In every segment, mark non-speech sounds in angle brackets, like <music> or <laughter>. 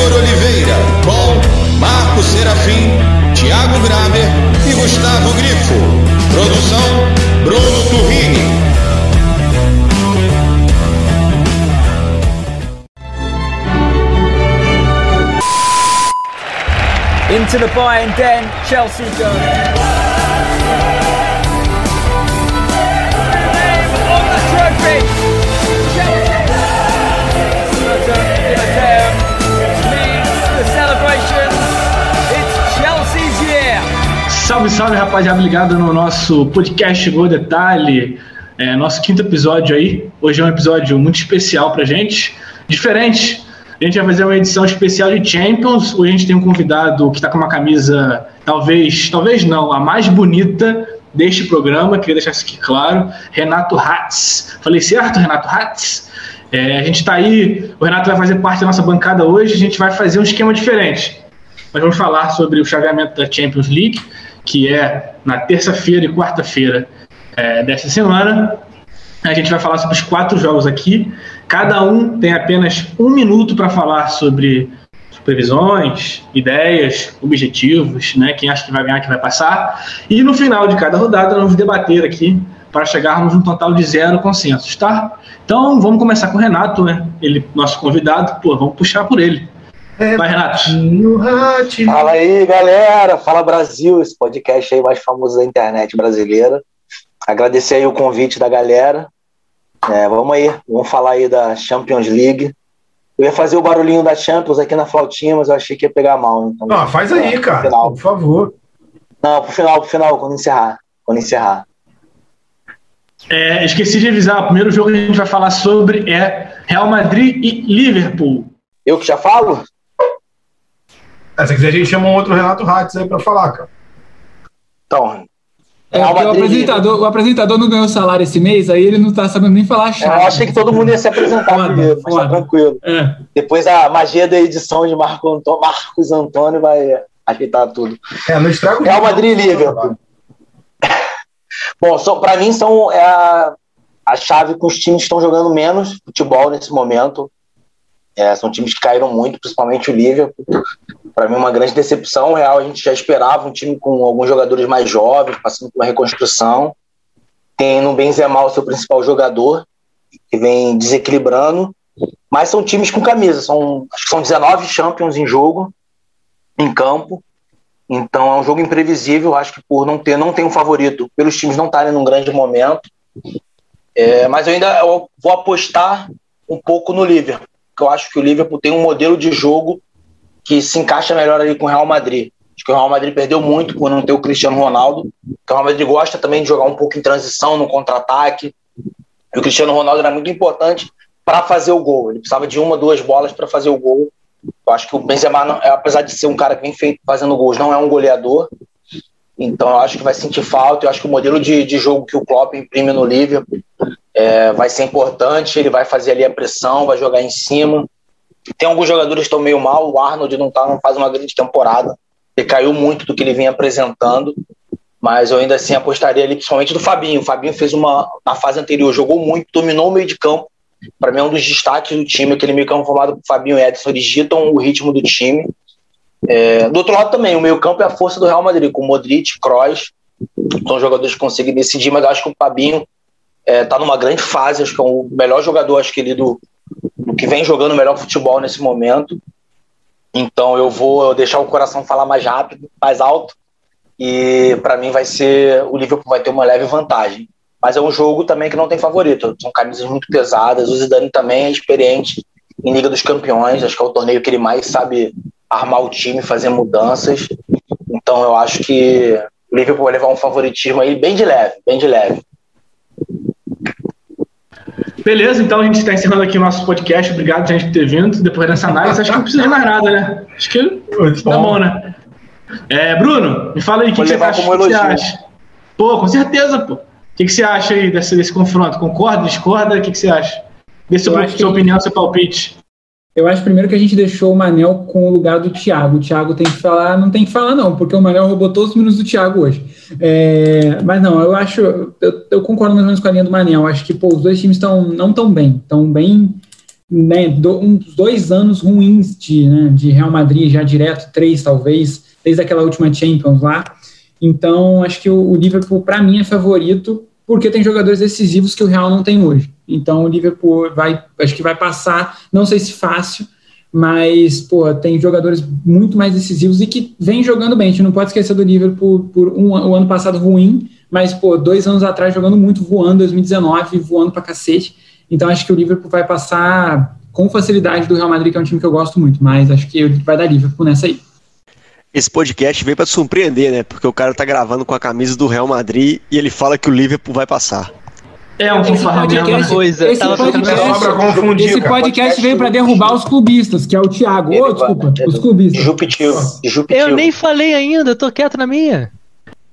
Igor Oliveira, com Marco Serafim, Thiago Graber e Gustavo Grifo. Produção Bruno Turrini. Into the Bayern den, Chelsea go. Trophy! leads Salve, salve, rapaziada, ligado no nosso podcast Gol Detalhe, é, nosso quinto episódio aí. Hoje é um episódio muito especial pra gente, diferente. A gente vai fazer uma edição especial de Champions. Hoje a gente tem um convidado que está com uma camisa, talvez, talvez não, a mais bonita deste programa. Queria deixar isso aqui claro. Renato Hatz. Falei certo, Renato Hatz? É, a gente está aí, o Renato vai fazer parte da nossa bancada hoje. A gente vai fazer um esquema diferente. Nós vamos falar sobre o chaveamento da Champions League, que é na terça-feira e quarta-feira é, desta semana. A gente vai falar sobre os quatro jogos aqui. Cada um tem apenas um minuto para falar sobre previsões, ideias, objetivos, né? Quem acha que vai ganhar, que vai passar. E no final de cada rodada, vamos debater aqui para chegarmos um total de zero consensos, tá? Então vamos começar com o Renato, né? Ele, nosso convidado, pô, vamos puxar por ele. Vai, Renato. Fala aí, galera. Fala Brasil, esse podcast aí mais famoso da internet brasileira. Agradecer aí o convite da galera. É, vamos aí, vamos falar aí da Champions League. Eu ia fazer o barulhinho da Champions aqui na flautinha, mas eu achei que ia pegar mal. Então, Ah, faz aí, cara, Final. por favor. Não, pro final, pro final, quando encerrar. Quando encerrar. É, esqueci de avisar, o primeiro jogo que a gente vai falar sobre é Real Madrid e Liverpool. Eu que já falo? É, se quiser, a gente chama um outro Renato Ratz aí pra falar, cara. Então, É, o apresentador, o apresentador não ganhou salário esse mês, aí ele não tá sabendo nem falar a eu chave. achei que todo mundo ia se apresentar Foda, primeiro, mas tá tranquilo. É, Depois a magia da edição de Marco Antônio, Marcos Antônio vai ajeitar tudo. É, não estraga o Real Madrid e. Liverpool. <laughs> Bom, só, para mim são é a, a chave com os times que estão jogando menos futebol nesse momento. É, são times que caíram muito, principalmente o Liverpool. Para mim, uma grande decepção. Real a gente já esperava um time com alguns jogadores mais jovens, passando por uma reconstrução. Tem no Benzema o seu principal jogador, que vem desequilibrando. Mas são times com camisa. São, acho que são 19 Champions em jogo, em campo. Então é um jogo imprevisível. Acho que por não ter, não tem um favorito, pelos times não estarem num grande momento. É, mas eu ainda vou apostar um pouco no Liverpool, porque eu acho que o Liverpool tem um modelo de jogo que se encaixa melhor ali com o Real Madrid. Acho que o Real Madrid perdeu muito por não ter o Cristiano Ronaldo. O Real Madrid gosta também de jogar um pouco em transição, no contra-ataque. E o Cristiano Ronaldo era muito importante para fazer o gol. Ele precisava de uma, duas bolas para fazer o gol. Eu acho que o Benzema, não- apesar de ser um cara que vem feito fazendo gols, não é um goleador. Então eu acho que vai sentir falta. Eu acho que o modelo de, de jogo que o Klopp imprime no Liverpool é, vai ser importante. Ele vai fazer ali a pressão, vai jogar em cima. Tem alguns jogadores que estão meio mal. O Arnold não, tá, não faz uma grande temporada. Ele caiu muito do que ele vinha apresentando. Mas eu ainda assim apostaria ali, principalmente do Fabinho. O Fabinho fez uma. Na fase anterior, jogou muito, dominou o meio de campo. Para mim é um dos destaques do time, aquele meio campo formado por Fabinho e Edson, eles ditam o ritmo do time. É, do outro lado também, o meio campo é a força do Real Madrid, com Modric, Kroos, são jogadores que conseguem decidir, mas acho que o Fabinho está numa grande fase, acho que é o melhor jogador, acho que ele do que vem jogando o melhor futebol nesse momento. Então eu vou deixar o coração falar mais rápido, mais alto, e para mim vai ser o Liverpool vai ter uma leve vantagem. Mas é um jogo também que não tem favorito. São camisas muito pesadas. O Zidane também é experiente em Liga dos Campeões. Acho que é o torneio que ele mais sabe armar o time, fazer mudanças. Então eu acho que o Liverpool vai levar um favoritismo aí bem de leve, bem de leve. Beleza, então a gente está encerrando aqui o nosso podcast. Obrigado, gente, por ter vindo. Depois dessa análise, acho que não precisa de mais nada, né? Acho que Muito tá bom, né? É, Bruno, me fala aí o que, que você acha. que você acha? Pô, com certeza, pô. O que, que você acha aí desse, desse confronto? Concorda, discorda? O que, que você acha? Dê sua, sua que- opinião, seu palpite. Eu acho primeiro que a gente deixou o Manel com o lugar do Thiago. O Thiago tem que falar, não tem que falar, não, porque o Manel roubou todos os minutos do Thiago hoje. É, mas não, eu acho, eu, eu concordo mais ou menos com a linha do Manel. Acho que pô, os dois times estão não tão bem, estão bem né, do, uns dois anos ruins de, né, de Real Madrid, já direto, três talvez, desde aquela última Champions lá. Então, acho que o, o Liverpool, para mim, é favorito, porque tem jogadores decisivos que o Real não tem hoje. Então, o Liverpool vai, acho que vai passar, não sei se fácil, mas, pô, tem jogadores muito mais decisivos e que vem jogando bem. A gente não pode esquecer do Liverpool por um, o ano passado ruim, mas, pô, dois anos atrás jogando muito, voando, 2019, voando pra cacete. Então, acho que o Liverpool vai passar com facilidade do Real Madrid, que é um time que eu gosto muito, mas acho que vai dar Liverpool nessa aí. Esse podcast veio para surpreender, né? Porque o cara tá gravando com a camisa do Real Madrid e ele fala que o Liverpool vai passar. É um Esse podcast, coisa. esse Tava podcast, esse veio para derrubar os clubistas, que é o Thiago. Ô, Ele desculpa, os clubistas. Disruptivo. Disruptivo. Eu nem falei ainda, eu tô quieto na minha.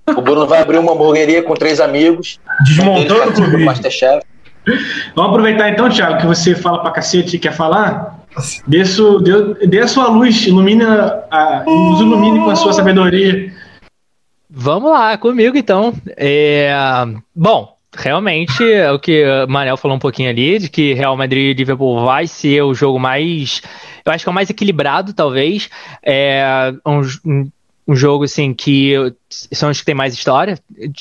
O Bruno vai abrir uma hamburgueria com três amigos. Desmontando o clube. Masterchef. Vamos aproveitar então, Thiago, que você fala pra cacete e quer falar. Dê, su, dê, dê a sua luz, ilumine a, nos ilumine com a sua sabedoria. Vamos lá, comigo então. É, bom, realmente, é o que o Manel falou um pouquinho ali, de que Real Madrid e Liverpool vai ser o jogo mais. Eu acho que é o mais equilibrado, talvez. É um, um- jogo assim que são os que tem mais história.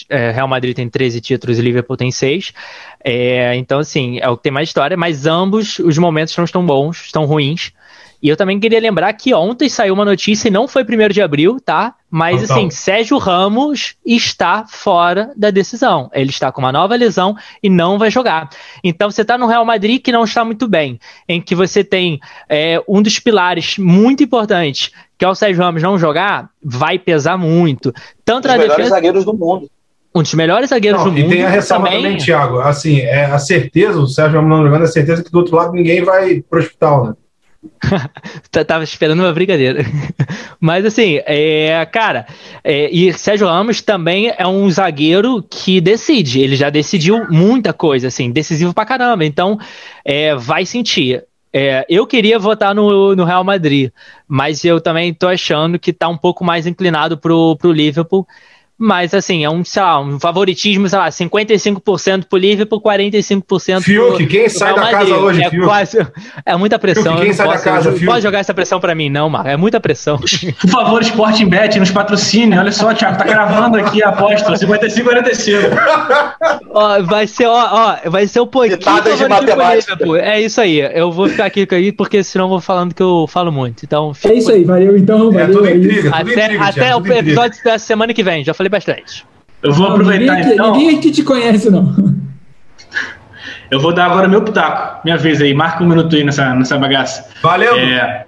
É, Real Madrid tem 13 títulos e Liverpool tem 6. É, então, assim, é o que tem mais história, mas ambos os momentos não estão bons, estão ruins. E eu também queria lembrar que ontem saiu uma notícia, e não foi 1 de abril, tá? Mas Então. assim, Sérgio Ramos está fora da decisão. Ele está com uma nova lesão e não vai jogar. Então você está no Real Madrid que não está muito bem, em que você tem é, um dos pilares muito importantes, que é o Sérgio Ramos não jogar, vai pesar muito. Tanto Um dos na melhores defesa, zagueiros do mundo. um dos melhores zagueiros Não, do e mundo. tem a ressalva também, Thiago. Assim, é a certeza, o Sérgio Ramos não jogando, a certeza que do outro lado ninguém vai pro hospital, né? <laughs> Tava esperando uma brincadeira. <laughs> Mas assim, é, cara, é, e Sérgio Ramos também é um zagueiro que decide. Ele já decidiu muita coisa, assim, decisivo pra caramba. Então, é, vai sentir. É, eu queria votar no, no Real Madrid, mas eu também tô achando que tá um pouco mais inclinado pro, pro Liverpool. Mas assim, é um, sei lá, um favoritismo, sei lá, 55% pro Liverpool, 45% Fiuk, pro, quem pro sai Real da casa hoje, é Fiuk? quase, é muita pressão. Fiuk, quem sai da posso, casa, não Fiuk? pode jogar essa pressão pra mim, não, Marco. É muita pressão. <laughs> Por favor, Sporting Bet, nos patrocine. Olha só, Thiago, tá gravando aqui a aposta. 55 45. Ó, vai ser, ó, ó, vai ser o pouquinho de matemática. Liverpool. É isso aí. Eu vou ficar aqui, aqui porque senão eu vou falando que eu falo muito. Então, É isso aí, valeu então, É valeu. tudo é isso. intriga, tudo Até, intriga, até Thiago, o tudo intriga. episódio da semana que vem. Já falei bastante. Eu vou aproveitar ninguém, aqui- então. ninguém aqui te conhece, não. <laughs> Eu vou dar agora meu pitaco. Minha vez aí. Marca um minuto aí nessa, nessa bagaça. Valeu! É,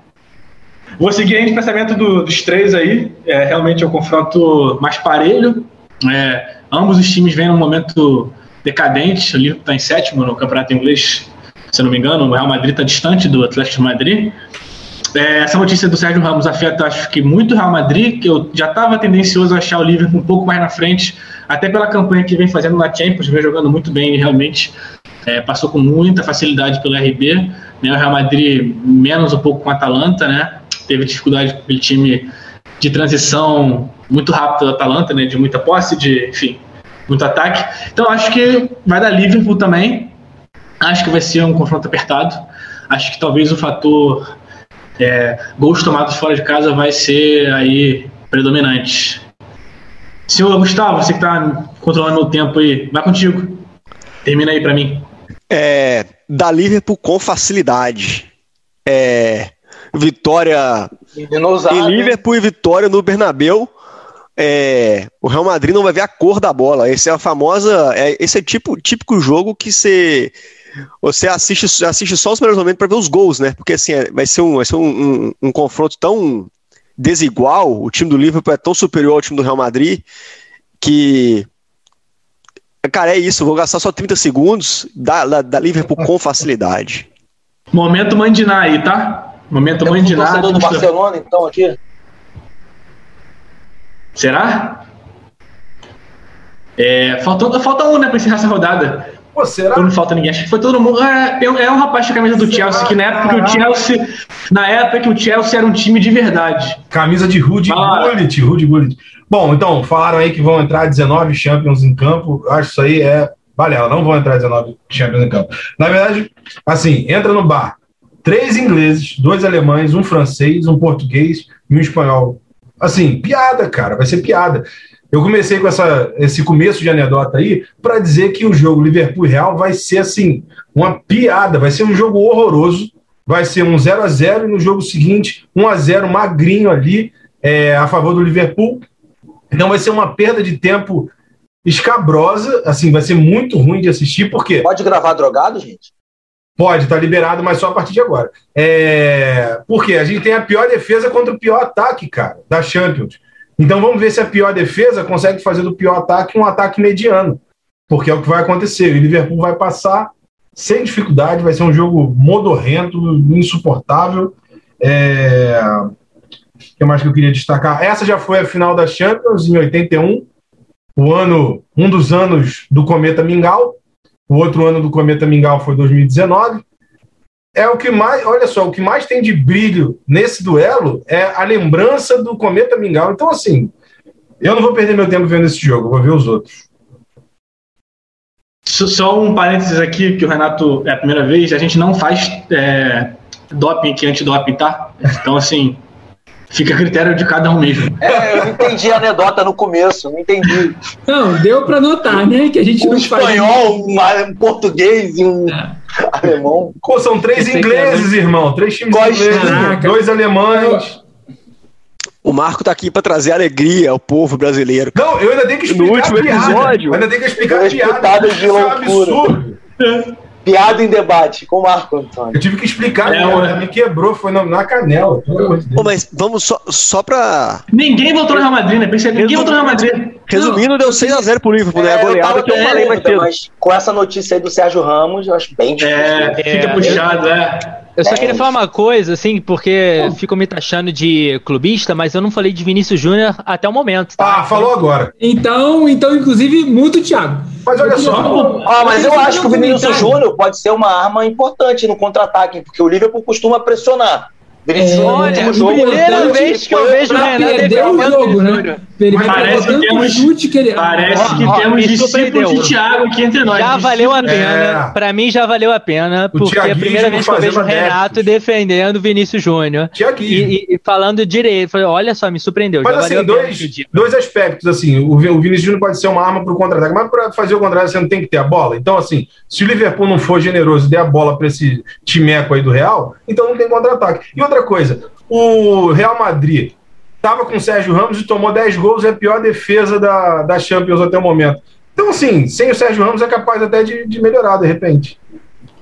vou seguir aí o pensamento do- dos três aí. É, realmente é um confronto mais parelho. É, ambos os times vêm num momento decadente. O Liverpool está em sétimo no campeonato inglês, se eu não me engano. O Real Madrid está distante do Atlético de Madrid. É, essa notícia do Sérgio Ramos afeta, acho que muito o Real Madrid, que eu já estava tendencioso a achar o Liverpool um pouco mais na frente, até pela campanha que vem fazendo na Champions, vem jogando muito bem realmente. É, passou com muita facilidade pelo RB, né? O Real Madrid menos um pouco com a Atalanta, né? Teve dificuldade com aquele time de transição muito rápido da Atalanta, né? De muita posse, de, enfim, muito ataque. Então acho que vai dar Liverpool também. Acho que vai ser um confronto apertado. Acho que talvez o fator é, gols tomados fora de casa vai ser aí predominante. Senhor Gustavo, você que tá controlando o tempo aí, vai contigo. Termina aí pra mim. É, da Liverpool com facilidade. É, vitória em Liverpool e vitória no Bernabéu. É, o Real Madrid não vai ver a cor da bola. Esse é a famosa. É, esse é tipo típico jogo que você você assiste, assiste só os melhores momentos para ver os gols, né? Porque assim é- vai ser um, vai ser um, um- um confronto tão desigual. O time do Liverpool é tão superior ao time do Real Madrid que Cara, é isso, vou gastar só 30 segundos da, da, da Liverpool com facilidade. Momento Mandiná aí, tá? Momento Temos um Mandiná. torcedor do Barcelona, então, aqui. Será? É, faltou, falta um, né, pra encerrar essa rodada. Pô, será? Não falta ninguém? Acho que foi todo mundo. É, é um- rapaz a camisa do Chelsea, que na época que o Chelsea. Na época que o Chelsea era um time de verdade. Camisa de Rudy Fala. Gullit, Rudy Gullit. Bom, então, falaram aí que vão entrar 19 Champions em campo. Acho isso aí é balela, não vão entrar 19 Champions em campo. Na verdade, assim, entra no bar. três ingleses, dois alemães, um francês, um português e um espanhol. Assim, piada, cara, vai ser piada. Eu comecei com essa, esse começo de anedota aí para dizer que o jogo Liverpool Real vai ser assim, uma piada, vai ser um jogo horroroso, vai ser um 0 a 0 e no jogo seguinte 1 a 0 magrinho ali é, a favor do Liverpool. Então vai ser uma perda de tempo escabrosa, assim, vai ser muito ruim de assistir, porque Pode gravar drogado, gente? Pode, tá liberado, mas só a partir de agora. É... Porque a gente tem a pior defesa contra o pior ataque, cara, da Champions. Então vamos ver se a pior defesa consegue fazer do pior ataque um ataque mediano. Porque é o que vai acontecer. O Liverpool vai passar sem dificuldade, vai ser um jogo modorrento, insuportável. É... O que mais que eu queria destacar? Essa já foi a final da Champions, em 81. O ano, um dos anos do Cometa Mingau. O outro ano do Cometa Mingau foi 2019. É o que mais, olha só, o que mais tem de brilho nesse duelo é a lembrança do Cometa Mingau. Então, assim, eu não vou perder meu tempo vendo esse jogo, vou ver os outros. Só um parênteses aqui, que o Renato é a primeira vez, a gente não faz é, doping aqui, antidoping, tá? Então, assim, fica a critério de cada um mesmo. É, eu não entendi a anedota no começo, não entendi. Não, deu pra notar, né? Que a gente Um não faz. espanhol, um, um português e um É. alemão. Pô, são três Esse ingleses, irmão. Três times ingleses, Caraca. dois alemães. O Marco tá aqui pra trazer alegria ao povo brasileiro. Não, eu ainda tenho que explicar No último piada. episódio. Eu ainda tenho que explicar a Duas piada. de Isso é um absurdo. Piada em debate com o Marco Antônio. Eu tive que explicar, É, a piada. ué. me quebrou, foi na, na canela. Pelo amor de Deus. Pô, mas vamos só, só pra. Ninguém votou no Real Madrid, né? Pensei, ninguém votou no Real Madrid. Resumindo, deu 6x0 pro Liverpool, né? É, A eu goleada tava que eu com falei mais cedo. mas com essa notícia aí do Sérgio Ramos, eu acho bem difícil. É, fica É, puxado, é. Eu só É queria falar uma coisa, assim, porque ficam me taxando de clubista, mas eu não falei de Vinícius Júnior até o momento, tá? Ah, falou agora. Então, então, inclusive, muito Thiago. Mas olha Eu só. Ah, mas eu acho que o Vinícius. Júnior pode ser uma arma importante no contra-ataque, porque o Liverpool costuma pressionar. Vinícius É, olha, jogo. primeira vez que eu vejo o Renato perder o defendendo jogo, Vinícius né? Ele Parece que temos- chute que ele. Parece Ó, que ó, temos me discípulos surpreendeu. de Thiago aqui entre nós. Já valeu a pena. É. Pra mim já valeu a pena, porque é a primeira vez que eu vejo o Renato defendendo o Vinícius Júnior. E, e- e falando direito, falei, olha só, me surpreendeu. Mas já assim, valeu a pena dois, dois aspectos, assim, o, o Vinícius Júnior pode ser uma arma para o contra-ataque, mas para fazer o contra-ataque você não tem que ter a bola. Então, assim, se o Liverpool não for generoso e der a bola para esse timeco aí do Real, então não tem contra-ataque. E outra coisa, o Real Madrid estava com o Sérgio Ramos e tomou 10 gols, é a pior defesa da, da Champions até o momento. Então, assim, sem o Sérgio Ramos é capaz até de, de melhorar, de repente.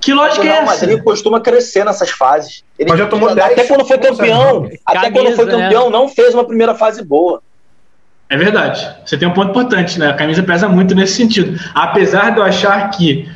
Que O lógica é Real essa? Madrid costuma crescer nessas fases. Ele, Mas já tomou até 10, quando foi sabe, campeão, não. até quando Camisa, foi né? campeão, não fez uma primeira fase boa. É verdade. Você tem um ponto importante, né? A camisa pesa muito nesse sentido. Apesar de eu achar que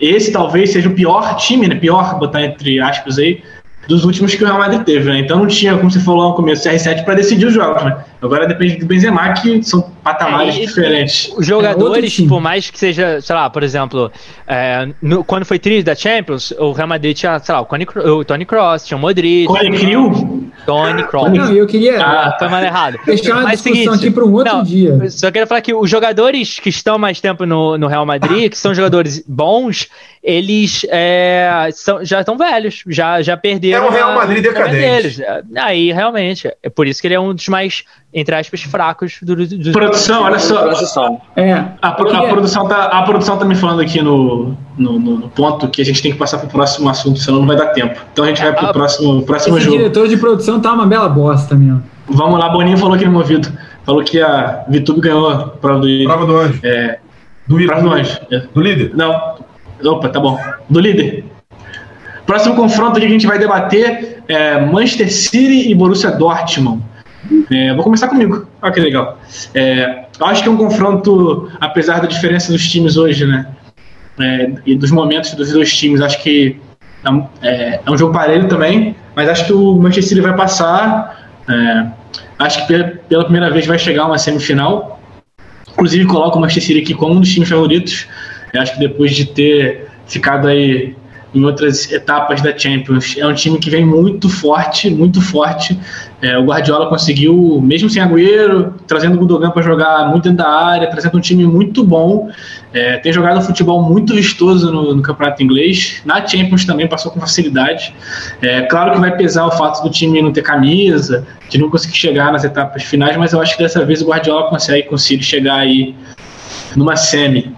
esse talvez seja o pior time, né? Pior, botar entre aspas aí, dos últimos que o Real Madrid teve, né? Então não tinha, como você falou no começo, CR7 para decidir os jogos, né? Agora depende do Benzema, que são patamares É, e- diferentes. Os É, jogadores, time. por mais que seja, sei lá, por exemplo, é, no- quando foi tri da Champions, o Real Madrid tinha, sei lá, o, o Tony Cross, tinha o Modric, Cone Crew? Tony Cross. Não, eu queria Ah, Foi mal errado. <laughs> deixar uma Mas discussão seguinte, aqui para um outro não, dia. Só quero falar que os jogadores que estão mais tempo no, no Real Madrid, que são jogadores bons, eles é, são- já estão velhos, já, já perderam. É um Real Madrid decadente. deles. Aí, realmente, é por isso que ele é um dos mais, entre aspas, fracos do, do, do- Produção, olha só. É. A, pro- a produção tá, a produção tá me falando aqui no, no, no- no ponto que a gente tem que passar pro próximo assunto, senão não vai dar tempo. Então a gente vai pro Ah, próximo, próximo Esse jogo. diretor de produção tá uma bela bosta mesmo. Vamos lá, Boninho falou aqui no Movido. Falou que a Vitube ganhou a prova do, Prova do anjo. é, Do, prova do anjo. do líder. Não. Opa, tá bom. Do líder. Próximo confronto aqui que a gente vai debater é Manchester City e Borussia Dortmund. É, vou começar comigo. Olha que legal. É, acho que é um confronto, apesar da diferença dos times hoje, né? É, e dos momentos dos dois times, acho que é um, é- é jogo parelho também, mas acho que o Manchester City vai passar. é, acho que pela, primeira vez vai chegar uma semifinal. Inclusive, coloco o Manchester City aqui como um dos times favoritos. Acho que depois de ter ficado aí em outras etapas da Champions. É um time que vem muito forte, muito forte. É, o Guardiola conseguiu, mesmo sem Agüero, trazendo o Gundogan para jogar muito dentro da área, trazendo um time muito bom. É, tem jogado um futebol muito vistoso no, no, campeonato inglês. Na Champions também passou com facilidade. É, claro que vai pesar o fato do time não ter camisa, de não conseguir chegar nas etapas finais, mas eu acho que dessa vez o Guardiola consegue, conseguir chegar aí numa semi.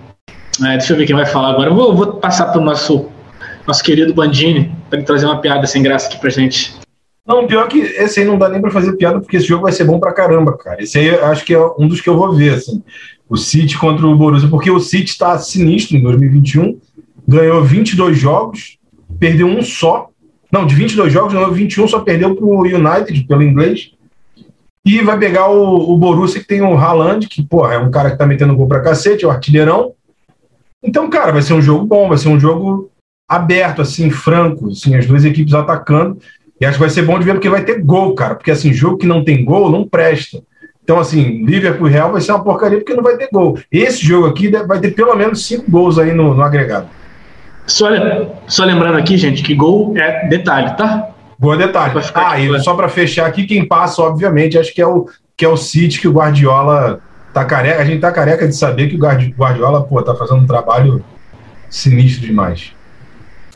É, deixa eu ver quem vai falar agora. Eu vou, vou passar para o nosso, nosso querido Bandini para ele trazer uma piada sem graça aqui para gente. Não, pior que esse aí não dá nem para fazer piada, porque esse jogo vai ser bom pra caramba, cara. Esse aí acho que é um dos que eu vou ver, assim. O City contra o Borussia, porque o City está sinistro em 2021, ganhou 22 jogos, perdeu um só. Não, de 22 jogos, ganhou 21, só perdeu pro United, pelo inglês. E vai pegar o, o Borussia, que tem o Haaland, que, porra, é um cara que tá metendo gol pra cacete, é o artilheirão. Então, cara, vai ser um jogo bom, vai ser um jogo aberto, assim, franco, assim, as duas equipes atacando. E acho que vai ser bom de ver porque vai ter gol, cara. Porque assim, jogo que não tem gol não presta. Então, assim, Liverpool e Real vai ser uma porcaria porque não vai ter gol. Esse jogo aqui vai ter pelo menos cinco gols aí no, no agregado. Só, só lembrando aqui, gente, que gol é detalhe, tá? Gol é detalhe. Ah, e só para fechar aqui, quem passa, obviamente, acho que é o, que é o City que o Guardiola tá careca. A gente tá careca de saber que o Guardiola, pô, tá fazendo um trabalho sinistro demais.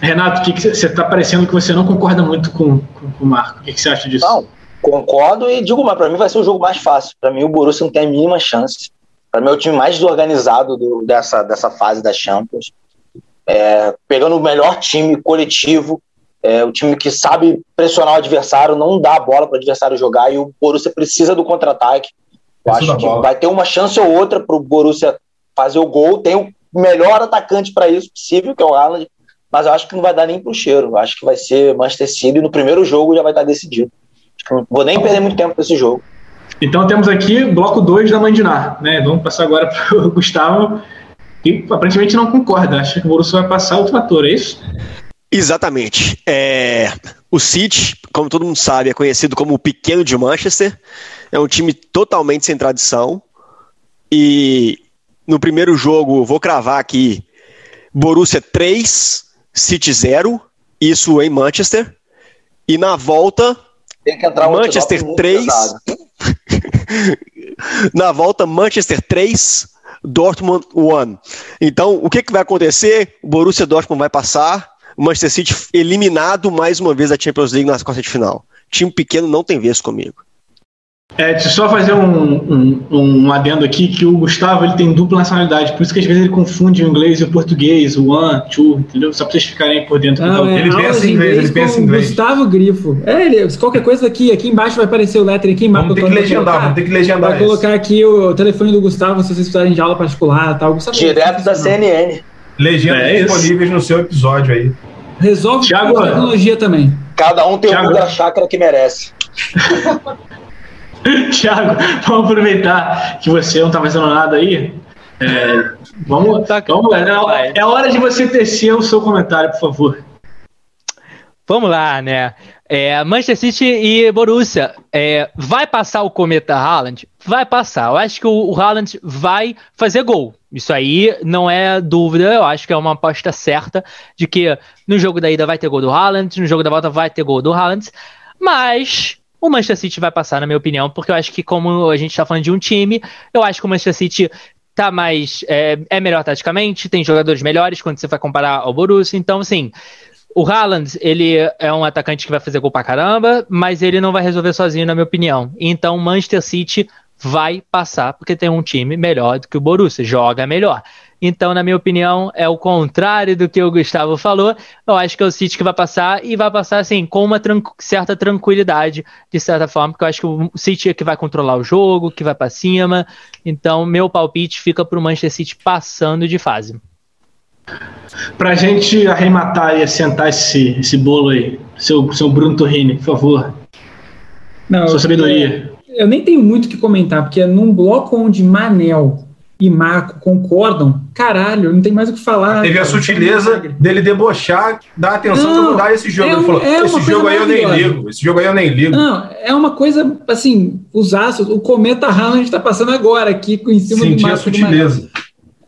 Renato, o que, que você está parecendo que você não concorda muito com, com, com o Marco? O que, que, você acha disso? Não, concordo e digo mais, para mim vai ser o jogo mais fácil. Para mim o Borussia não tem a mínima chance. Para mim é o time mais desorganizado do, dessa, dessa fase da Champions. É, pegando o melhor time coletivo, é, o time que sabe pressionar o adversário, não dá a bola para o adversário jogar e o Borussia precisa do contra-ataque. Eu acho que vai ter uma chance ou outra para o Borussia fazer o gol. Tem o melhor atacante para isso possível, que é o Haaland mas eu acho que não vai dar nem pro cheiro. Eu acho que vai ser Manchester City no primeiro jogo já vai estar decidido. Acho que não vou nem perder muito tempo nesse jogo. Então temos aqui bloco 2 da Mandinar, né? Vamos passar agora <laughs> para o Gustavo, que aparentemente não concorda, acha que o Borussia vai passar o trator, é isso? Exatamente. É... O City, como todo mundo sabe, é conhecido como o pequeno de Manchester. É um time totalmente sem tradição. E no primeiro jogo, vou cravar aqui, Borussia 3, City 0, isso em Manchester. E na volta, Manchester 3. <laughs> na volta, Manchester 3, Dortmund 1. Então, o que, que vai acontecer? O Borussia Dortmund vai passar, o Manchester City eliminado mais uma vez da Champions League nas quartas de final. Time pequeno não tem vez comigo. É, deixa eu só fazer um, um, um, adendo aqui, que o Gustavo ele tem dupla nacionalidade, por isso que às vezes ele confunde o inglês e o português, o one, two, entendeu? Só pra vocês ficarem por dentro. Não, é, ele pensa em inglês, ele pensa em inglês. Gustavo Grifo. É, ele, qualquer coisa aqui, aqui embaixo vai aparecer o lettering aqui embaixo. Vamos ter que legendar, vamos ter que legendar Vai colocar aqui o telefone do Gustavo, se vocês precisarem de aula particular tal. Gustavo, Direto da CNN. Legendas é disponíveis no seu episódio aí. Resolve Thiago, a tecnologia também. Cada um tem Thiago. o Google chácara que merece. <laughs> <laughs> Tiago, vamos aproveitar que você não está fazendo nada aí. É, vamos, tá vamos lá. É, é hora de você tecer o seu comentário, por favor. Vamos lá, né? É, Manchester City e Borussia. É, vai passar o cometa Haaland? Vai passar. Eu acho que o, o Haaland vai fazer gol. Isso aí não é dúvida. Eu acho que é uma aposta certa de que no jogo da ida vai ter gol do Haaland, no jogo da volta vai ter gol do Haaland. Mas o Manchester City vai passar, na minha opinião, porque eu acho que, como a gente está falando de um time, eu acho que o Manchester City tá mais. É, é, melhor taticamente, tem jogadores melhores quando você vai comparar ao Borussia. Então, assim, o Haaland, ele é um atacante que vai fazer gol pra caramba, mas ele não vai resolver sozinho, na minha opinião. Então, o Manchester City vai passar porque tem um time melhor do que o Borussia, joga melhor. Então, na minha opinião, é o contrário do que o Gustavo falou. Eu acho que é o City que vai passar e vai passar assim com uma tran certa tranquilidade, de certa forma, porque eu acho que o City é que vai controlar o jogo, que vai para cima. Então, meu palpite fica para o Manchester City passando de fase. Para a gente arrematar e assentar esse, esse bolo aí, seu, seu Bruno Torrini, por favor. Não, Sua sabedoria. Eu, eu nem tenho muito o que comentar, porque é num bloco onde Manel e Marco concordam, caralho, não tem mais o que falar. Teve a sutileza dele debochar, dar atenção não, mudar esse jogo. É Ele falou: é esse jogo aí eu nem ligo, esse jogo aí eu nem ligo. Não, é uma coisa assim, os aços, o cometa Haaland está passando agora aqui em cima Senti do Marco. a sutileza.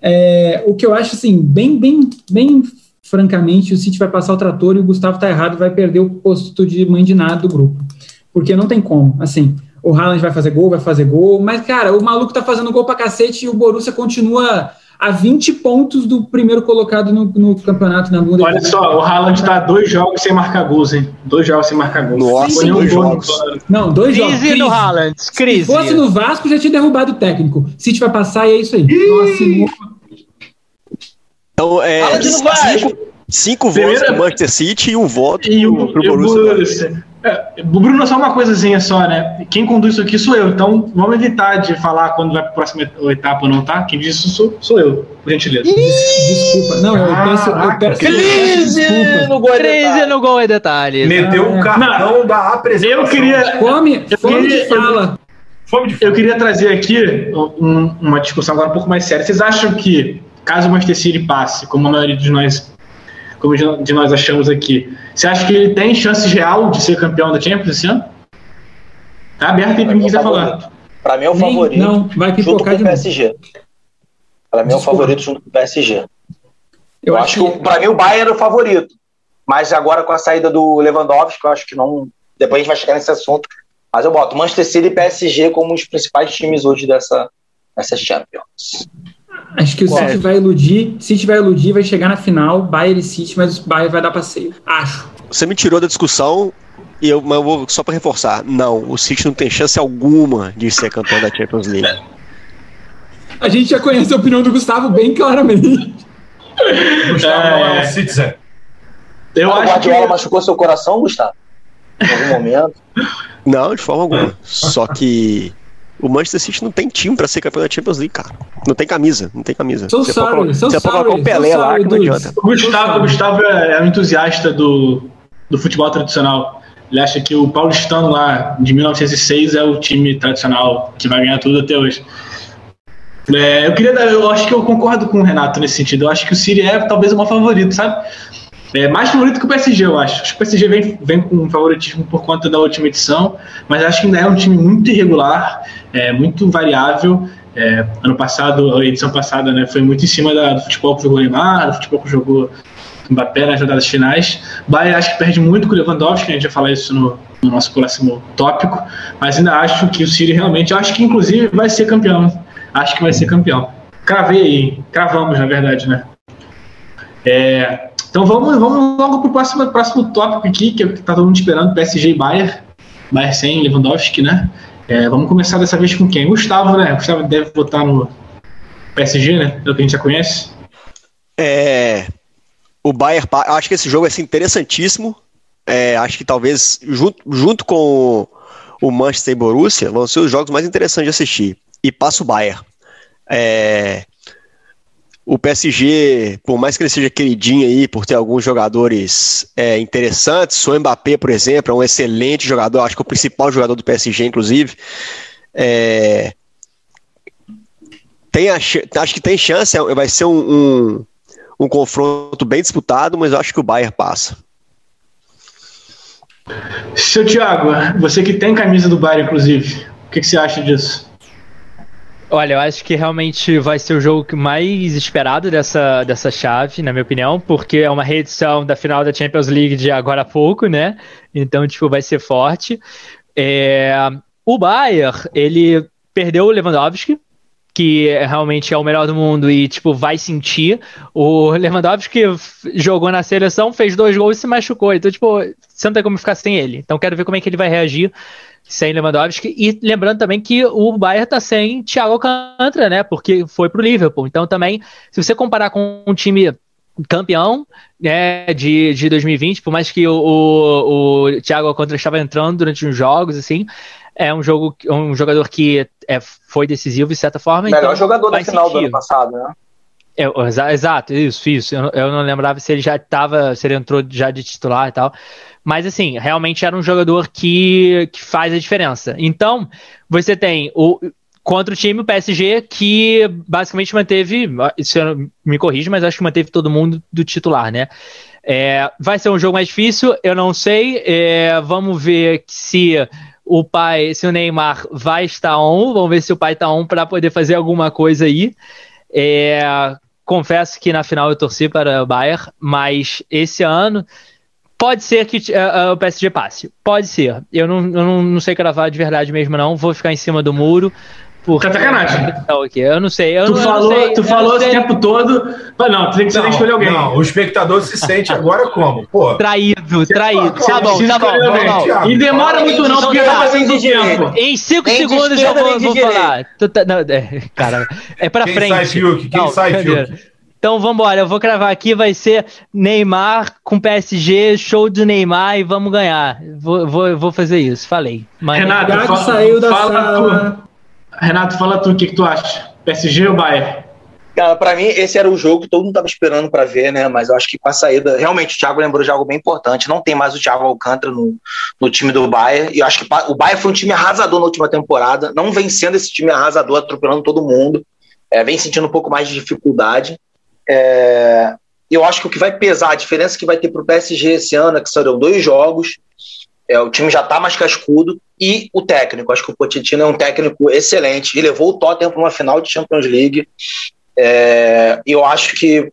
É, o que eu acho assim, bem, bem, bem francamente, o City vai passar o trator e o Gustavo tá errado, vai perder o posto de mãe de nada do grupo. Porque não tem como. Assim, o Haaland vai fazer gol, vai fazer gol, mas, cara, o maluco tá fazendo gol pra cacete e o Borussia continua a 20 pontos do primeiro colocado no, no campeonato na Bundesliga. Olha só, o Haaland tá dois jogos sem marcar gols, hein? Dois jogos sem marcar gols. Nossa, um dois jogos. no- Não, dois jogos. Crise no Haaland, Se crise. fosse no Vasco, já tinha derrubado o técnico. City vai passar e é isso aí. Nossa, no- Então, é. Haaland vai. Cinco, cinco Primeira- votos pro Manchester City e um voto E o, pro, pro e o Borussia. Borussia. É, Bruno, só uma coisazinha só, né? Quem conduz isso aqui sou eu, então vamos evitar de falar quando vai para a próxima etapa ou não, tá? Quem diz isso sou, sou eu, por gentileza. Desculpa. Não, eu peço, eu peço, Crise desculpa. no gol de Crise no gol é detalhe. Meteu o cartão da apresentação. Eu queria, Fome, Eu fome queria- de fala. Fome de eu queria trazer aqui um- uma discussão agora um pouco mais séria. Vocês acham que, caso o Manchester City passe, como a maioria de nós, como de- nós achamos aqui, você acha que ele tem chances real de ser campeão da Champions esse ano? Tá aberto aí pra quem quiser falar. Pra mim é o favorito. não, vai junto com pipocar o de. PSG. Pra mim é o favorito junto com o PSG. Eu Eu acho que, o- pra mim o Bayern é o favorito. Mas agora com a saída do Lewandowski, eu acho que não. Depois a gente vai chegar nesse assunto. Mas eu boto Manchester City e PSG como os principais times hoje dessa, dessa Champions. Acho que o É. City vai iludir, City vai iludir, vai chegar na final, Bayern e City, mas o Bayern vai dar passeio. Acho. Você me tirou da discussão e eu, mas eu vou só pra reforçar. Não, o City não tem chance alguma de ser campeão da Champions League. A gente já conhece a opinião do Gustavo bem claramente. Gustavo não é É. um Citizen. Eu o acho que Guardiola machucou seu coração, Gustavo? Em algum momento. Não, de forma alguma. Só que o Manchester City não tem time pra ser campeão da Champions League, cara. Não tem camisa, não tem camisa. So Você sorry, so você pode colocar um Pelé so lá que não adianta. O Gustavo, o Gustavo é, é um entusiasta do, do futebol tradicional. Ele acha que o paulistano lá de 1906 é o time tradicional que vai ganhar tudo até hoje. É, eu queria dar, eu acho que eu concordo com o Renato nesse sentido. Eu acho que o City é talvez o meu favorito, sabe? É mais favorito que o PSG, eu acho. Acho que o PSG vem, vem com favoritismo por conta da última edição, mas acho que ainda é um time muito irregular, é, muito variável. É, ano passado, a edição passada, né, foi muito em cima da- do futebol que jogou Neymar, do futebol que jogou Mbappé nas jogadas finais. Bayern acho que perde muito com o Lewandowski, a gente vai falar isso no, no nosso próximo tópico, mas ainda acho que o City realmente, acho que inclusive vai ser campeão. Acho que vai ser campeão. Cravei aí, cravamos na verdade, né? É, então vamos, vamos logo pro próximo, próximo tópico aqui, que é o que tá todo mundo esperando, PSG e Bayern. Bayern sem Lewandowski, né? É, vamos começar dessa vez com quem? Gustavo, né? Gustavo deve votar no PSG, né? Pelo que a gente já conhece. É, o Bayern, acho que esse jogo vai ser interessantíssimo. É, acho que talvez junto, junto com o Manchester e Borussia vão ser os jogos mais interessantes de assistir. E passa o Bayern. É, o PSG, por mais que ele seja queridinho aí, por ter alguns jogadores é, interessantes, o Mbappé, por exemplo, é um excelente jogador, acho que é o principal jogador do PSG, inclusive. É, tem a, ch- acho que tem chance, é- vai ser um, um, um confronto bem disputado, mas acho que o Bayern passa. Seu Thiago, você que tem camisa do Bayern, inclusive, o que, que você acha disso? Olha, eu acho que realmente vai ser o jogo mais esperado dessa, dessa chave, na minha opinião, porque é uma reedição da final da Champions League de agora há pouco, né? Então, tipo, vai ser forte. É, o Bayern, ele perdeu o Lewandowski, que realmente é o melhor do mundo e, tipo, vai sentir. O Lewandowski jogou na seleção, fez dois gols e se machucou. Então, tipo, você não tem como ficar sem ele. Então, quero ver como é que ele vai reagir sem Lewandowski. E lembrando também que o Bayern tá sem Thiago Alcântara, né? Porque foi pro Liverpool. Então, também, se você comparar com um time campeão né, de, de 2020, por mais que o, o, o Thiago Alcântara estava entrando durante os jogos, assim, é um jogo, um jogador que é, foi decisivo de certa forma. Melhor então jogador da final do sentir. ano passado, né? Exa- exato, isso, isso. Eu, não- eu não lembrava se ele já estava, se ele entrou já de titular e tal. Mas assim, realmente era um jogador que, que faz a diferença. Então, você tem o contra o time o PSG que basicamente manteve, se eu me corrija, mas acho que manteve todo mundo do titular, né? É, vai ser um jogo mais difícil, eu não sei. É, vamos ver se o pai, se o Neymar vai estar on, vamos ver se o pai está on para poder fazer alguma coisa aí. É, confesso que na final eu torci para o Bayern, mas esse ano pode ser que uh, o PSG passe. Pode ser. Eu não, eu não, não sei cravar de verdade mesmo, não. Vou ficar em cima do muro. Porque... Tá sacanagem. Eu não sei. Eu tu não, falou, não sei, tu falou esse tempo todo. Mas não, tu tem que, você tem que escolher alguém. Não, o espectador se sente agora como? Pô. Traído, traído. Tá bom, tá bom. Tá e demora muito não, porque vai fazendo tempo. Em 5 segundos eu vou, vou falar. Tá, é, cara, é pra Quem frente. Sai, Fiuk? Quem não, sai, Fiuk? Então vamos embora, eu vou cravar aqui, vai ser Neymar com PSG, show do Neymar e vamos ganhar. Vou, vou, vou fazer isso, falei. Mas Renato, fala, saiu da fala sala. Tu. Renato, fala tu, o que, que tu acha? PSG ou Bayern? Cara, pra mim, esse era o jogo que todo mundo tava esperando para ver, né? Mas eu acho que com a saída. Realmente, o Thiago lembrou de algo bem importante. Não tem mais o Thiago Alcântara no, no time do Bayern. E eu acho que o Bayern foi um time arrasador na última temporada. Não vem sendo esse time arrasador, atropelando todo mundo. É, vem sentindo um pouco mais de dificuldade. É, eu acho que o que vai pesar, a diferença que vai ter pro PSG esse ano é que serão dois jogos. É, o time já está mais cascudo e o técnico. Acho que o Pochettino é um técnico excelente. Ele levou o Tottenham para uma final de Champions League. É, eu acho que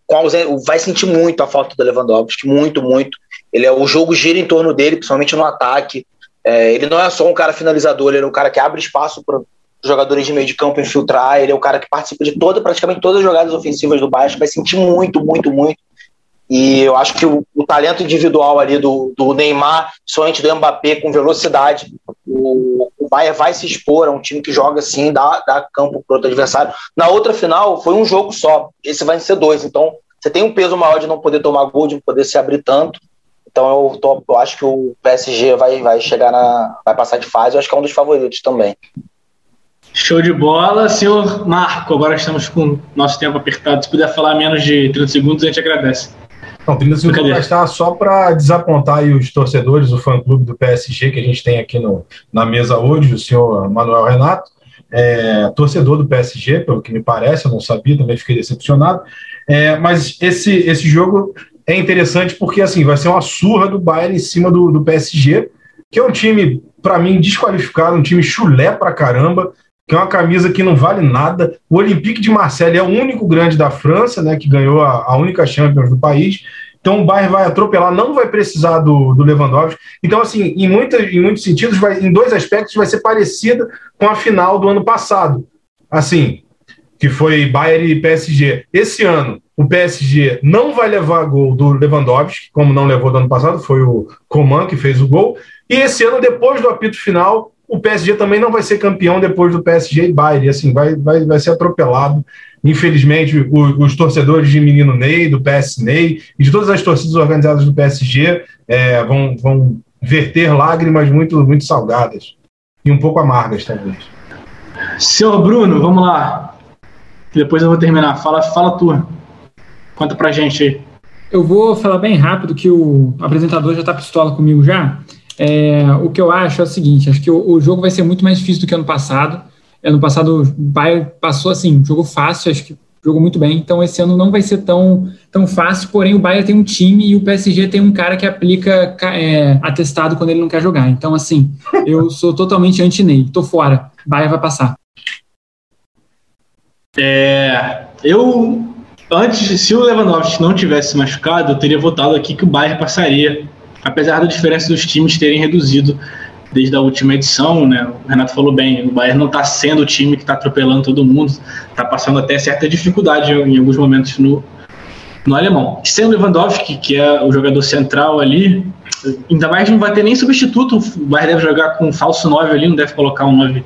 vai sentir muito a falta do Lewandowski, muito, muito. Ele é o jogo gira em torno dele, principalmente no ataque. É, ele não é só um cara finalizador, ele é um cara que abre espaço para jogadores de meio de campo infiltrar. Ele é o cara que participa de toda, praticamente todas as jogadas ofensivas do Baixo. Vai sentir muito, muito, muito. E eu acho que o, o talento individual ali do, do Neymar, somente do Mbappé com velocidade, o, o Bayern vai se expor, é um time que joga assim, dá, dá campo para outro adversário. Na outra final foi um jogo só, esse vai ser dois, então você tem um peso maior de não poder tomar gol, de não poder se abrir tanto. Então eu, tô, eu acho que o PSG vai, vai chegar na. vai passar de fase, eu acho que é um dos favoritos também. Show de bola, senhor Marco. Agora estamos com nosso tempo apertado. Se puder falar menos de 30 segundos, a gente agradece. Não, 30 segundos vai estar só para desapontar os torcedores, o fã-clube do PSG que a gente tem aqui no, na mesa hoje, o senhor Manuel Renato, é, torcedor do PSG, pelo que me parece, eu não sabia, também fiquei decepcionado. É, mas esse, esse jogo é interessante porque assim vai ser uma surra do Bayern em cima do, do PSG, que é um time, para mim, desqualificado, um time chulé pra caramba, que é uma camisa que não vale nada. O Olympique de Marseille é o único grande da França, né, que ganhou a, a única Champions do país. Então o Bayern vai atropelar, não vai precisar do, do Lewandowski. Então, assim, em, muita, em muitos sentidos, vai, em dois aspectos, vai ser parecida com a final do ano passado. Assim, que foi Bayern e PSG. Esse ano, o PSG não vai levar gol do Lewandowski, como não levou do ano passado, foi o Coman que fez o gol. E esse ano, depois do apito final, o PSG também não vai ser campeão depois do PSG e Bayern, assim, vai, vai, vai ser atropelado. Infelizmente, o, os torcedores de Menino Ney, do PS Ney e de todas as torcidas organizadas do PSG é, vão, vão verter lágrimas muito, muito salgadas e um pouco amargas, talvez. Senhor Bruno, vamos lá. Depois eu vou terminar. Fala, fala tu. Conta pra gente aí. Eu vou falar bem rápido que o apresentador já tá pistola comigo já. É, o que eu acho é o seguinte: acho que o, o, jogo vai ser muito mais difícil do que ano passado. Ano passado o Bayern passou assim, jogo fácil, acho que jogou muito bem. Então esse ano não vai ser tão, tão fácil. Porém, o Bayern tem um time e o PSG tem um cara que aplica é, atestado quando ele não quer jogar. Então, assim, eu sou totalmente anti-Ney. Tô fora. Bayern vai passar. É, eu antes, se o Lewandowski não tivesse machucado, eu teria votado aqui que o Bayern passaria apesar da diferença dos times terem reduzido desde a última edição, né? O Renato falou bem, o Bayern não está sendo o time que está atropelando todo mundo, está passando até certa dificuldade em alguns momentos no, no alemão. Sem o Lewandowski, que é o jogador central ali, ainda mais não vai ter nem substituto, o Bayern deve jogar com um falso 9 ali, não deve colocar um 9,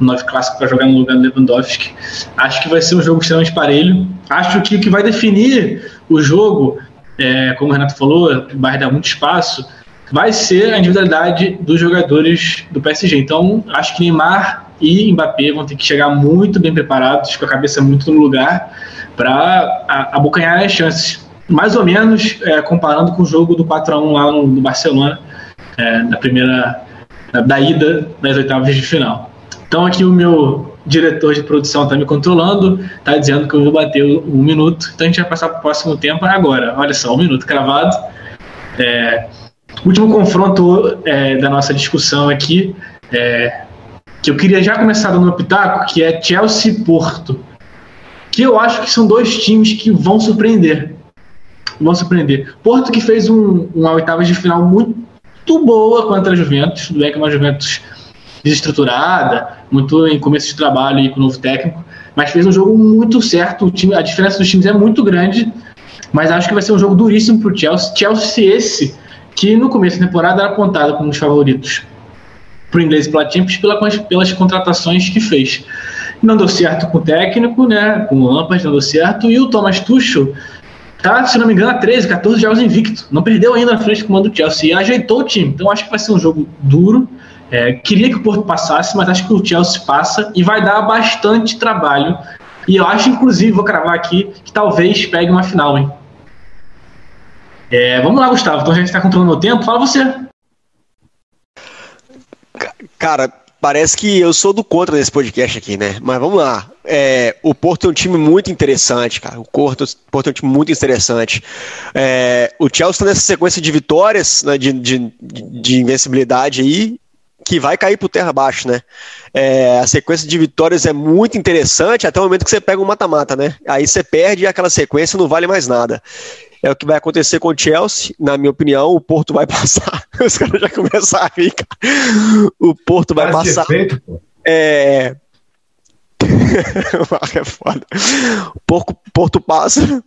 um 9 clássico para jogar no lugar do Lewandowski. Acho que vai ser um jogo extremamente parelho. Acho que o que vai definir o jogo é, como o Renato falou, vai dar muito espaço, vai ser a individualidade dos jogadores do PSG. Então, acho que Neymar e Mbappé vão ter que chegar muito bem preparados, com a cabeça muito no lugar, para abocanhar as chances. Mais ou menos é, comparando com o jogo do 4x1 lá no, no Barcelona, é, na primeira da ida das oitavas de final. Então aqui o meu diretor de produção está me controlando, está dizendo que eu vou bater um minuto, então a gente vai passar para o próximo tempo agora. Olha só, um minuto cravado. É, último confronto é, da nossa discussão aqui, é, que eu queria já começar dando um pitaco, que é Chelsea-Porto. O que eu acho que são dois times que vão surpreender. Vão surpreender. Porto que fez um, uma oitava de final muito boa contra a Juventus, tudo bem que é uma Juventus desestruturada, muito em começo de trabalho e com o novo técnico, mas fez um jogo muito certo. O time, a diferença dos times é muito grande, mas acho que vai ser um jogo duríssimo para o Chelsea. Chelsea esse que no começo da temporada era apontado como um dos favoritos para o inglês e pela Champions pelas, pelas contratações que fez. Não deu certo com o técnico, né? Com o Lampard não deu certo. E o Thomas Tuchel tá, se não me engano, há 13, 14 jogos invicto. Não perdeu ainda na frente do comando do Chelsea. E ajeitou o time. Então acho que vai ser um jogo duro. É, queria que o Porto passasse, mas acho que o Chelsea passa e vai dar bastante trabalho. E eu acho, inclusive, vou cravar aqui, que talvez pegue uma final, hein? É, vamos lá, Gustavo. Então a gente está controlando o tempo. Fala você. Cara, parece que eu sou do contra nesse podcast aqui, né? Mas vamos lá. É, o Porto é um time muito interessante, cara. O Porto, o Porto é um time muito interessante. É, o Chelsea está nessa sequência de vitórias, né, de, de, de invencibilidade aí, que vai cair por terra abaixo, né? É, a sequência de vitórias é muito interessante até o momento que você pega um mata-mata, né? Aí você perde e aquela sequência não vale mais nada. É o que vai acontecer com o Chelsea, na minha opinião, o Porto vai <laughs> passar. Os caras já começaram a rir, cara. O Porto vai Faz passar. Efeito, é. <laughs> é foda. Porto, Porto passa,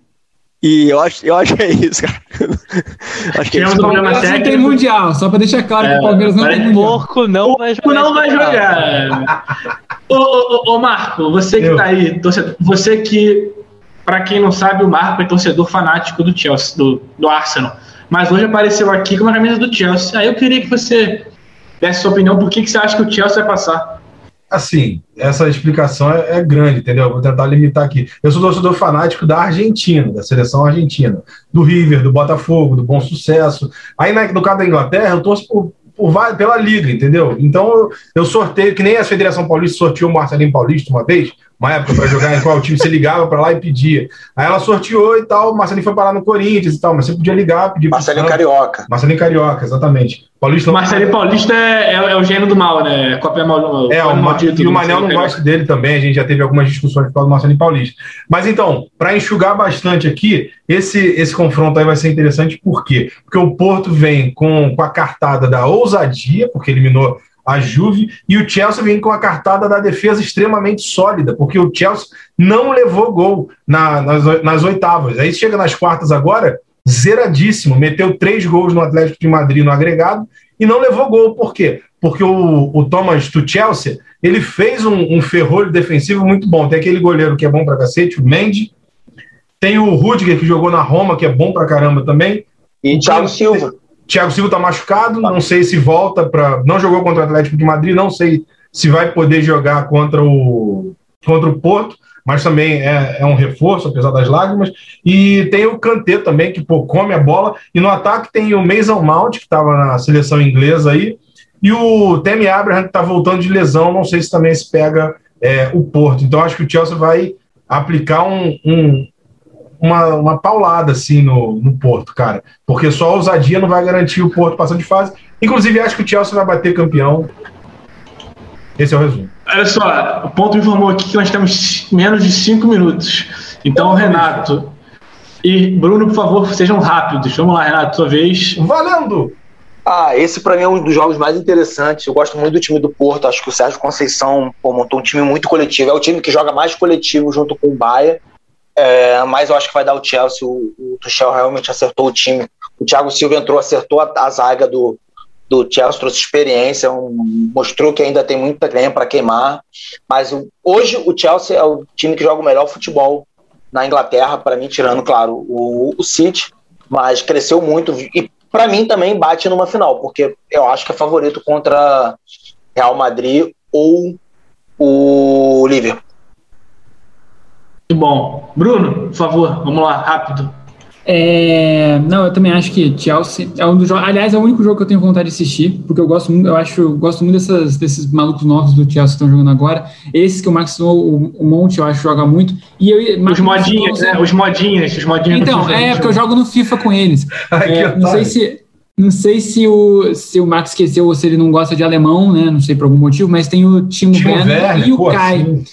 e eu acho, eu acho que é isso, cara. <laughs> acho que é isso. O Palmeiras não tem mundial, só para deixar claro é, que o Palmeiras não tem mundial. Porco não vai jogar. não vai jogar. ô, ô, ô, Marco, você que eu. tá aí, torcedor, você que para quem não sabe, o Marco é torcedor fanático do Chelsea, do, do Arsenal. Mas hoje apareceu aqui com uma camisa do Chelsea. Aí eu queria que você desse sua opinião, por que, que você acha que o Chelsea vai passar? Assim, essa explicação é, é, grande, entendeu? Vou tentar limitar aqui. Eu sou torcedor fanático da Argentina, da seleção argentina, do River, do Botafogo, do Bom Sucesso. Aí no caso da Inglaterra, eu torço por, por, pela Liga, entendeu? Então eu, eu sorteio, que nem a Federação Paulista sorteou o Marcelinho Paulista uma vez, uma época para jogar em qual time você ligava para lá e pedia. Aí ela sorteou e tal, o Marcelinho foi parar no Corinthians e tal, mas você podia ligar, pedir Marcelinho Carioca. Marcelinho Carioca, exatamente. Paulista Marcelinho Paulista é, é, é, o gênio do mal, né? Cópia mal, é, o maldito, e o Manel não gosta dele também, a gente já teve algumas discussões por causa do Marcelinho Paulista. Mas então, para enxugar bastante aqui, esse, esse confronto aí vai ser interessante, por quê? Porque o Porto vem com, com a cartada da ousadia, porque eliminou a Juve, e o Chelsea vem com a cartada da defesa extremamente sólida, porque o Chelsea não levou gol na, nas, nas oitavas. Aí chega nas quartas agora, zeradíssimo, meteu três gols no Atlético de Madrid no agregado e não levou gol. Por quê? Porque o, o Thomas do Chelsea, ele fez um, um ferrolho defensivo muito bom. Tem aquele goleiro que é bom pra cacete, o Mendy. Tem o Rudiger, que jogou na Roma, que é bom pra caramba também. E o Thiago Silva. Thiago Silva está machucado, não sei se volta para. Não jogou contra o Atlético de Madrid, não sei se vai poder jogar contra o, contra o Porto, mas também é, é um reforço, apesar das lágrimas. E tem o Kanté também, que pô, come a bola. E no ataque tem o Mason Mount, que estava na seleção inglesa aí, e o Temi Abraham, que está voltando de lesão, não sei se também se pega é, o Porto. Então acho que o Chelsea vai aplicar um, um, uma, uma paulada assim no, no Porto, cara. Porque só a ousadia não vai garantir o Porto passando de fase. Inclusive, acho que o Chelsea vai bater campeão. Esse é o resumo. Olha só, o ponto informou aqui que nós temos menos de cinco minutos. Então, Renato e Bruno, por favor, sejam rápidos. Vamos lá, Renato, sua vez. Valendo! Ah, esse para mim é um dos jogos mais interessantes. Eu gosto muito do time do Porto. Acho que o Sérgio Conceição pô, montou um time muito coletivo. É o time que joga mais coletivo junto com o Bahia. É, mas eu acho que vai dar o Chelsea. O, o Tuchel realmente acertou o time. O Thiago Silva entrou, acertou a, a zaga do, do Chelsea, trouxe experiência, um, mostrou que ainda tem muita lenha para queimar. Mas o, hoje o Chelsea é o time que joga o melhor futebol na Inglaterra, para mim, tirando, claro, o, o City, mas cresceu muito e para mim também bate numa final, porque eu acho que é favorito contra Real Madrid ou o Liverpool. Muito bom. Bruno, por favor, vamos lá, rápido. É, não, eu também acho que Chelsea é um dos jogos. Aliás, é o único jogo que eu tenho vontade de assistir, porque eu gosto muito, eu acho, eu gosto muito dessas, desses malucos novos do Chelsea que estão jogando agora. Esses que o Max o, o Monte, eu acho joga muito. E eu, os modinhos, né? Os modinhos, os modinhos. Então, é, porque eu jogo no FIFA com eles. <laughs> é, não sei se. Não sei se o, se o Max esqueceu ou se ele não gosta de alemão, né? Não sei por algum motivo, mas tem o Timo, Timo Werner, Werner e o Kai.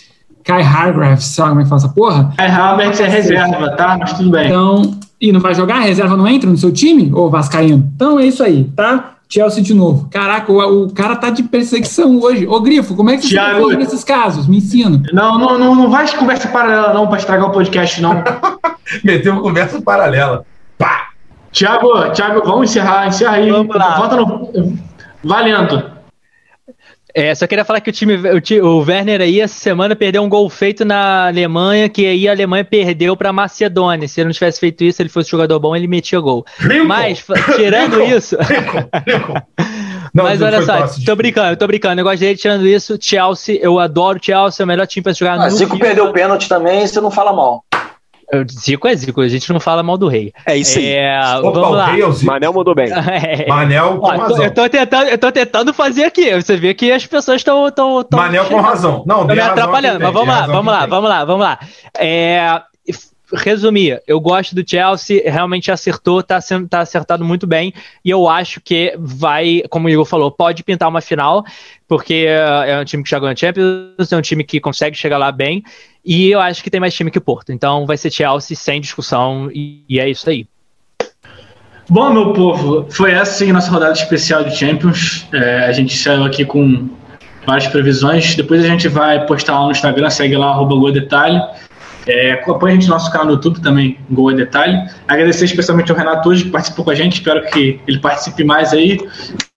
Kai Hargraves, sabe como é que fala essa porra? Kai Hargraves é reserva, tá? Mas tudo bem. Então, e não vai jogar? A reserva não entra no seu time, ô Vascaíno? Então é isso aí, tá? Chelsea de novo. Caraca, o, o cara tá de perseguição hoje. Ô, Grifo, como é que você Thiago... se nesses casos? Me ensina. Não, não, não, não vai de conversa paralela não pra estragar o podcast, não. <laughs> Meteu uma conversa paralela. Pá! Tiago, Thiago, vamos encerrar, encerra aí. Vamos lá. Volta no... Valendo. É, só queria falar que o time, o, o Werner aí essa semana perdeu um gol feito na Alemanha, que aí a Alemanha perdeu pra Macedônia. Se ele não tivesse feito isso, ele fosse jogador bom, ele metia gol. Lincoln! Mas, tirando Lincoln! isso, <laughs> Lincoln, Lincoln. <laughs> Não, mas olha só, de- tô brincando, tô brincando. Eu gosto dele, tirando isso, Chelsea, eu adoro o Chelsea, é o melhor time pra se jogar Ah, no Zico FIFA. perdeu o pênalti também, você não fala mal. Zico é Zico, a gente não fala mal do rei. É isso aí. É, Opa, vamos o lá. rei é. Manel mandou bem. <laughs> É. Manel com Ó, eu tô- razão. eu, tô tentando, eu tô tentando fazer aqui. Você vê que as pessoas estão. tão, tão Manel com razão. Não, Tô me atrapalhando, mas vamos lá, vamos lá, vamos lá, vamos lá. É, f- resumir, eu gosto do Chelsea, realmente acertou, tá, sendo, tá acertado muito bem, e eu acho que vai, como o Igor falou, pode pintar uma final, porque é é um time que já ganhou Champions, é um time que consegue chegar lá bem, e eu acho que tem mais time que o Porto. Então vai ser Chelsea sem discussão, e, e é isso aí. Bom, meu povo, foi essa sim nossa rodada especial de Champions. É, a gente saiu aqui com várias previsões. Depois a gente vai postar lá no Instagram, segue lá, arroba Gol Detalhe. É, acompanha a gente no nosso canal no YouTube também, Gol é Detalhe. Agradecer especialmente ao Renato hoje, que participou com a gente. Espero que ele participe mais aí.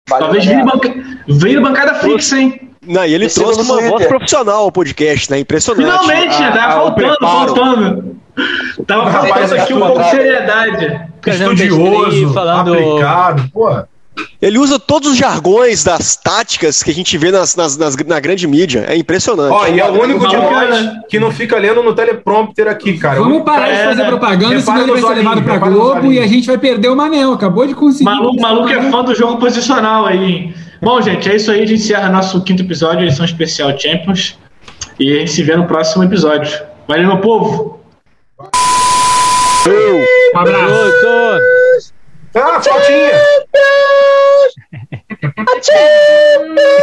Valeu, Talvez vire, banca... vire bancada fixa, hein? Não, e ele siga trouxe uma voz profissional ao podcast, né? Impressionante. Finalmente, A- tava a- o faltando, faltando. Tava Rapaz, faltando aqui um pouco de seriedade. Estudioso, falando- aplicado, pô. Ele usa todos os jargões das táticas que a gente vê nas, nas- nas- na grande mídia. É impressionante. Ó, e é o único de nós que não fica lendo no teleprompter aqui, cara. O Vamos parar de é, fazer propaganda, senão ele vai ser levado pra Globo e a gente vai perder o Manel. Acabou de conseguir. Maluco, maluco é fã do jogo posicional aí. hein? Bom, gente, é isso aí. A gente encerra nosso quinto episódio, edição especial Champions. E a gente se vê no próximo episódio. Valeu, meu povo! Um abraço. Ah, fotinha! Champions!